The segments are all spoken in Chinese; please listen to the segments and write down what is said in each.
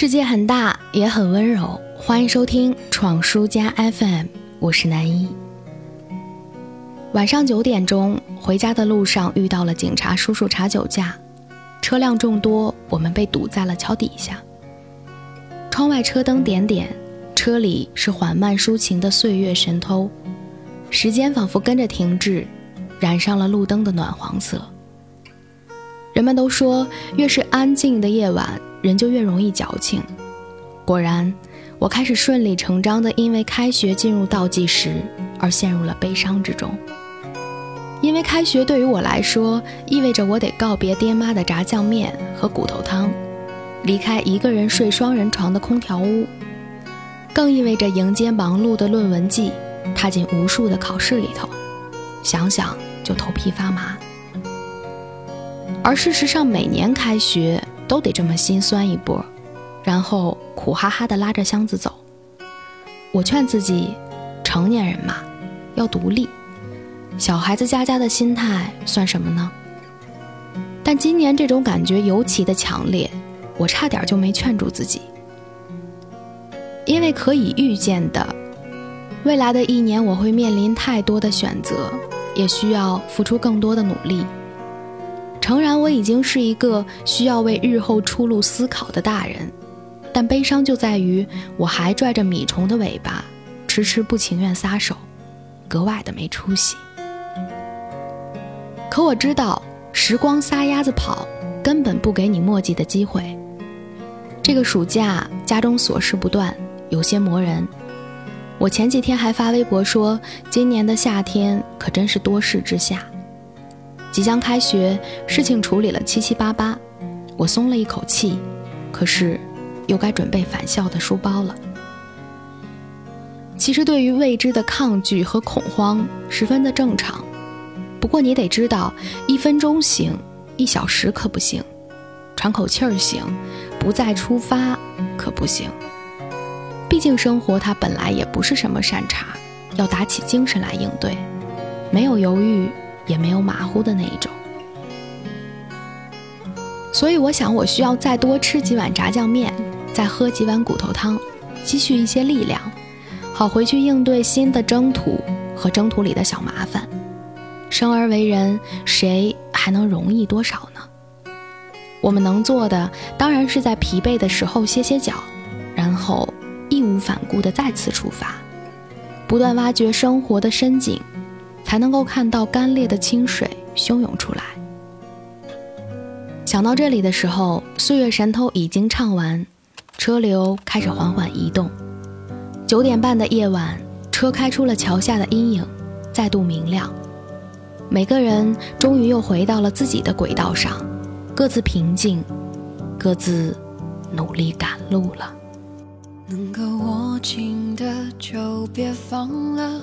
世界很大，也很温柔。欢迎收听闯书家 FM，我是南一。晚上九点钟回家的路上，遇到了警察叔叔查酒驾，车辆众多，我们被堵在了桥底下。窗外车灯点点，车里是缓慢抒情的岁月神偷，时间仿佛跟着停滞，染上了路灯的暖黄色。人们都说，越是安静的夜晚。人就越容易矫情。果然，我开始顺理成章的因为开学进入倒计时而陷入了悲伤之中。因为开学对于我来说，意味着我得告别爹妈的炸酱面和骨头汤，离开一个人睡双人床的空调屋，更意味着迎接忙碌的论文季，踏进无数的考试里头。想想就头皮发麻。而事实上，每年开学。都得这么心酸一波，然后苦哈哈的拉着箱子走。我劝自己，成年人嘛，要独立。小孩子家家的心态算什么呢？但今年这种感觉尤其的强烈，我差点就没劝住自己。因为可以预见的，未来的一年我会面临太多的选择，也需要付出更多的努力。诚然，我已经是一个需要为日后出路思考的大人，但悲伤就在于我还拽着米虫的尾巴，迟迟不情愿撒手，格外的没出息。可我知道，时光撒丫子跑，根本不给你墨迹的机会。这个暑假家中琐事不断，有些磨人。我前几天还发微博说，今年的夏天可真是多事之夏。即将开学，事情处理了七七八八，我松了一口气。可是，又该准备返校的书包了。其实，对于未知的抗拒和恐慌十分的正常。不过，你得知道，一分钟行，一小时可不行；喘口气儿行，不再出发可不行。毕竟，生活它本来也不是什么善茬，要打起精神来应对，没有犹豫。也没有马虎的那一种，所以我想，我需要再多吃几碗炸酱面，再喝几碗骨头汤，积蓄一些力量，好回去应对新的征途和征途里的小麻烦。生而为人，谁还能容易多少呢？我们能做的，当然是在疲惫的时候歇歇脚，然后义无反顾地再次出发，不断挖掘生活的深井。才能够看到干裂的清水汹涌出来。想到这里的时候，《岁月神偷》已经唱完，车流开始缓缓移动。九点半的夜晚，车开出了桥下的阴影，再度明亮。每个人终于又回到了自己的轨道上，各自平静，各自努力赶路了。能够握紧的就别放了，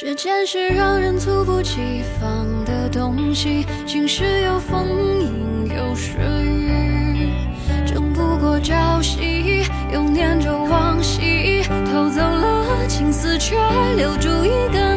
时间是让人猝不及防的东西？晴时有风，阴有时雨，争不过朝夕，又念着往昔，偷走了青丝，却留住一个